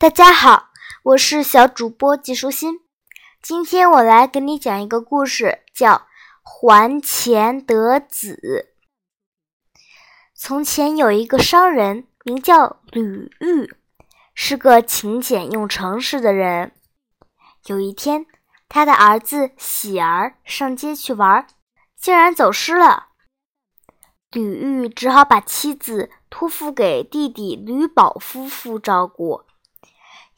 大家好，我是小主播季舒心。今天我来给你讲一个故事，叫《还钱得子》。从前有一个商人，名叫吕玉，是个勤俭又诚实的人。有一天，他的儿子喜儿上街去玩，竟然走失了。吕玉只好把妻子托付给弟弟吕宝夫妇照顾。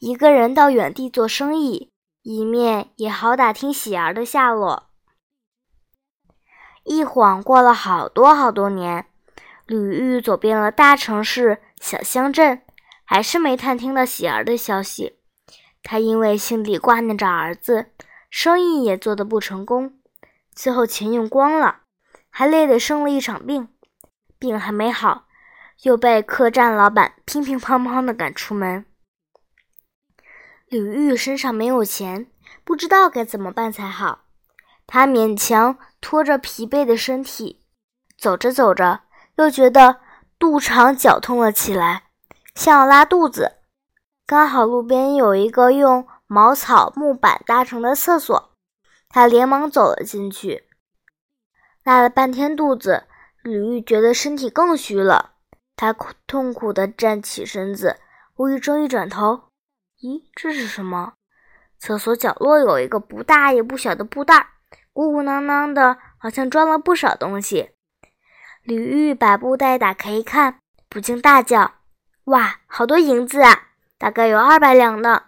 一个人到远地做生意，一面也好打听喜儿的下落。一晃过了好多好多年，吕玉走遍了大城市、小乡镇，还是没探听到喜儿的消息。他因为心里挂念着儿子，生意也做得不成功，最后钱用光了，还累得生了一场病。病还没好，又被客栈老板乒乒乓乓地赶出门。吕玉身上没有钱，不知道该怎么办才好。他勉强拖着疲惫的身体，走着走着，又觉得肚肠绞痛了起来，像要拉肚子。刚好路边有一个用茅草木板搭成的厕所，他连忙走了进去。拉了半天肚子，吕玉觉得身体更虚了。他痛苦地站起身子，无意中一转头。咦，这是什么？厕所角落有一个不大也不小的布袋，鼓鼓囊囊的，好像装了不少东西。李玉把布袋打开一看，不禁大叫：“哇，好多银子啊！大概有二百两呢！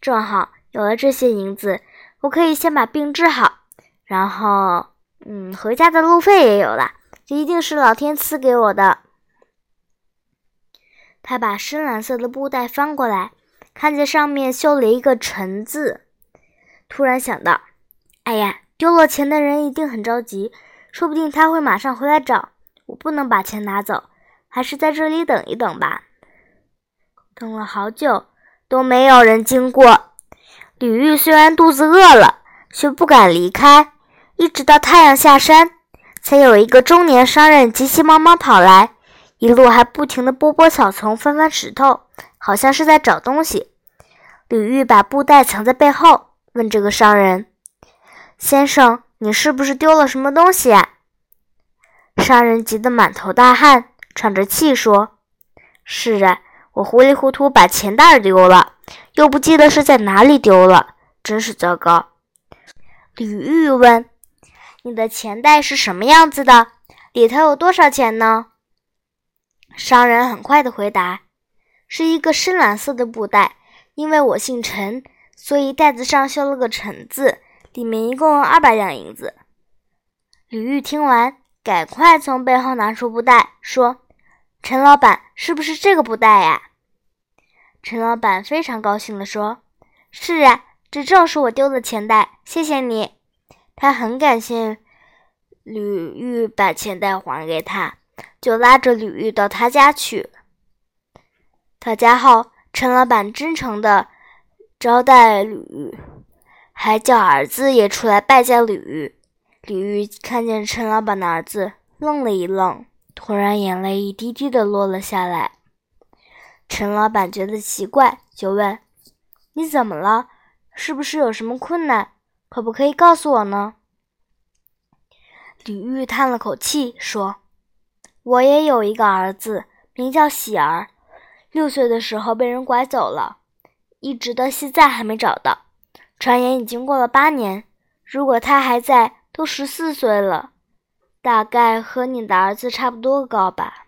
正好有了这些银子，我可以先把病治好，然后，嗯，回家的路费也有了。这一定是老天赐给我的。”他把深蓝色的布袋翻过来。看见上面绣了一个“陈”字，突然想到：“哎呀，丢了钱的人一定很着急，说不定他会马上回来找我。不能把钱拿走，还是在这里等一等吧。”等了好久都没有人经过。李玉虽然肚子饿了，却不敢离开，一直到太阳下山，才有一个中年商人急急忙忙跑来，一路还不停地拨拨草丛、翻翻石头。好像是在找东西。吕玉把布袋藏在背后，问这个商人：“先生，你是不是丢了什么东西啊？”商人急得满头大汗，喘着气说：“是啊，我糊里糊涂把钱袋丢了，又不记得是在哪里丢了，真是糟糕。”吕玉问：“你的钱袋是什么样子的？里头有多少钱呢？”商人很快的回答。是一个深蓝色的布袋，因为我姓陈，所以袋子上绣了个“陈”字，里面一共二百两银子。吕玉听完，赶快从背后拿出布袋，说：“陈老板，是不是这个布袋呀？”陈老板非常高兴地说：“是啊，这正是我丢的钱袋，谢谢你。”他很感谢吕玉把钱袋还给他，就拉着吕玉到他家去。到家后，陈老板真诚地招待吕，还叫儿子也出来拜见吕玉。吕玉看见陈老板的儿子，愣了一愣，突然眼泪一滴滴地落了下来。陈老板觉得奇怪，就问：“你怎么了？是不是有什么困难？可不可以告诉我呢？”吕玉叹了口气，说：“我也有一个儿子，名叫喜儿。”六岁的时候被人拐走了，一直到现在还没找到。传言已经过了八年，如果他还在，都十四岁了，大概和你的儿子差不多高吧。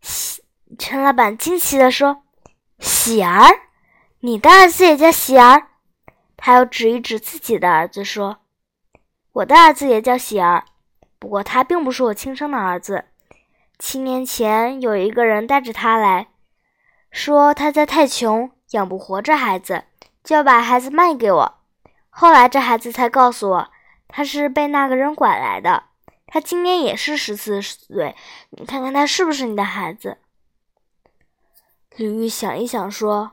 喜陈老板惊奇地说：“喜儿，你的儿子也叫喜儿？”他又指一指自己的儿子说：“我的儿子也叫喜儿，不过他并不是我亲生的儿子。”七年前，有一个人带着他来说，他家太穷，养不活这孩子，就要把孩子卖给我。后来，这孩子才告诉我，他是被那个人拐来的。他今年也是十四岁，你看看他是不是你的孩子？李玉想一想，说：“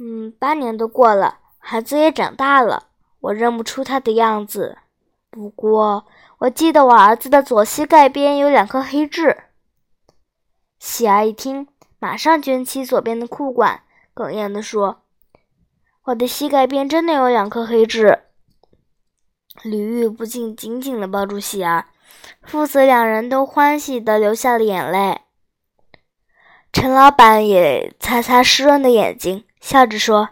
嗯，八年都过了，孩子也长大了，我认不出他的样子。不过，我记得我儿子的左膝盖边有两颗黑痣。”喜儿一听，马上卷起左边的裤管，哽咽地说：“我的膝盖边真的有两颗黑痣。”吕玉不禁紧紧地抱住喜儿，父子两人都欢喜地流下了眼泪。陈老板也擦擦湿润的眼睛，笑着说：“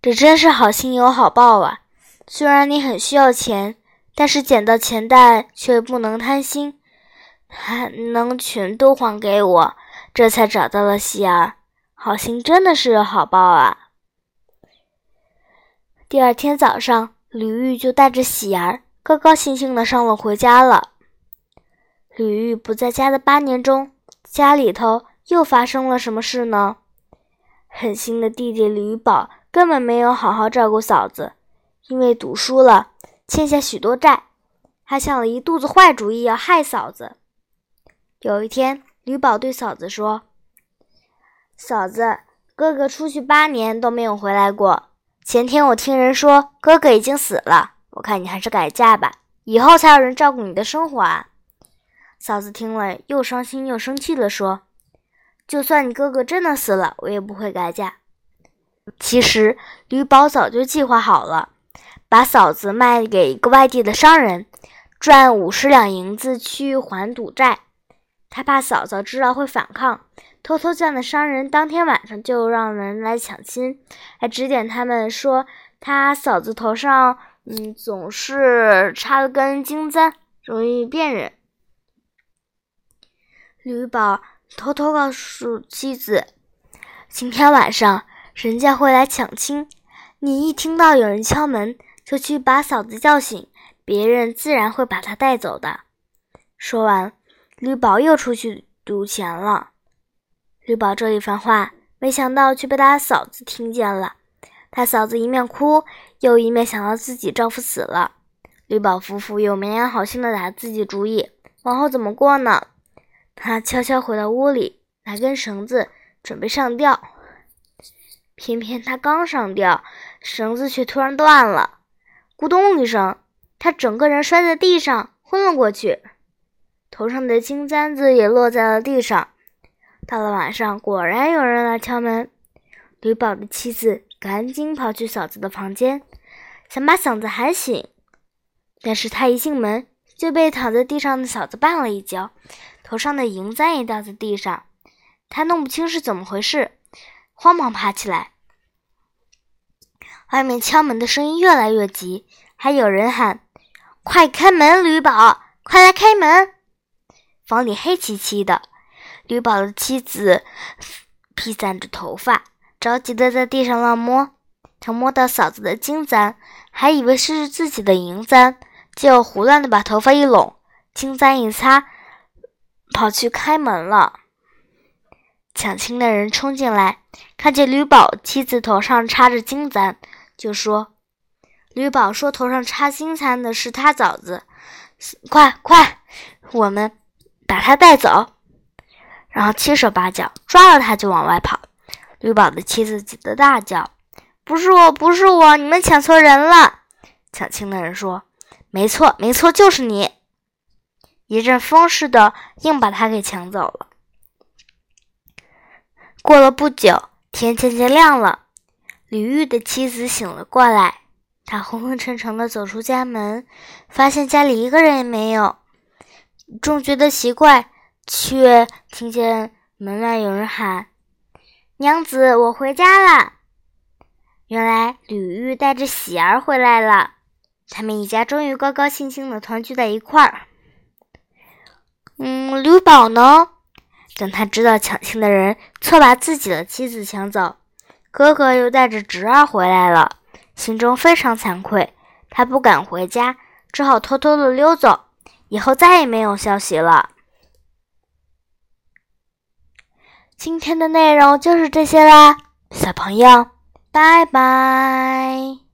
这真是好心有好报啊！虽然你很需要钱，但是捡到钱袋却不能贪心，还能全都还给我，这才找到了喜儿。好心真的是好报啊！”第二天早上。吕玉就带着喜儿高高兴兴的上路回家了。吕玉不在家的八年中，家里头又发生了什么事呢？狠心的弟弟吕宝根本没有好好照顾嫂子，因为赌输了，欠下许多债，还想了一肚子坏主意要害嫂子。有一天，吕宝对嫂子说：“嫂子，哥哥出去八年都没有回来过。”前天我听人说哥哥已经死了，我看你还是改嫁吧，以后才有人照顾你的生活啊。嫂子听了又伤心又生气地说：“就算你哥哥真的死了，我也不会改嫁。”其实吕宝早就计划好了，把嫂子卖给一个外地的商人，赚五十两银子去还赌债。他怕嫂嫂知道会反抗。偷偷叫那商人当天晚上就让人来抢亲，还指点他们说他嫂子头上嗯总是插了根金簪，容易辨认。吕宝偷偷告诉妻子，今天晚上人家会来抢亲，你一听到有人敲门，就去把嫂子叫醒，别人自然会把她带走的。说完，吕宝又出去赌钱了。吕宝这一番话，没想到却被他嫂子听见了。他嫂子一面哭，又一面想到自己丈夫死了。吕宝夫妇又没安好心的打自己主意，往后怎么过呢？他悄悄回到屋里，拿根绳子准备上吊。偏偏他刚上吊，绳子却突然断了，咕咚一声，他整个人摔在地上，昏了过去，头上的金簪子也落在了地上。到了晚上，果然有人来敲门。吕宝的妻子赶紧跑去嫂子的房间，想把嫂子喊醒。但是他一进门，就被躺在地上的嫂子绊了一跤，头上的银簪也掉在地上。他弄不清是怎么回事，慌忙爬起来。外面敲门的声音越来越急，还有人喊：“快开门，吕宝，快来开门！”房里黑漆漆的。吕宝的妻子披散着头发，着急的在地上乱摸。他摸到嫂子的金簪，还以为是自己的银簪，就胡乱的把头发一拢，金簪一擦，跑去开门了。抢亲的人冲进来，看见吕宝妻子头上插着金簪，就说：“吕宝说头上插金簪的是他嫂子，快快，我们把他带走。”然后七手八脚抓了他就往外跑，吕宝的妻子急得大叫：“不是我，不是我，你们抢错人了！”抢亲的人说：“没错，没错，就是你！”一阵风似的，硬把他给抢走了。过了不久，天渐渐亮了，吕玉的妻子醒了过来，她昏昏沉沉的走出家门，发现家里一个人也没有，正觉得奇怪。却听见门外有人喊：“娘子，我回家了。”原来吕玉带着喜儿回来了，他们一家终于高高兴兴的团聚在一块儿。嗯，吕宝呢？等他知道抢亲的人错把自己的妻子抢走，哥哥又带着侄儿回来了，心中非常惭愧，他不敢回家，只好偷偷的溜走，以后再也没有消息了。今天的内容就是这些啦，小朋友，拜拜。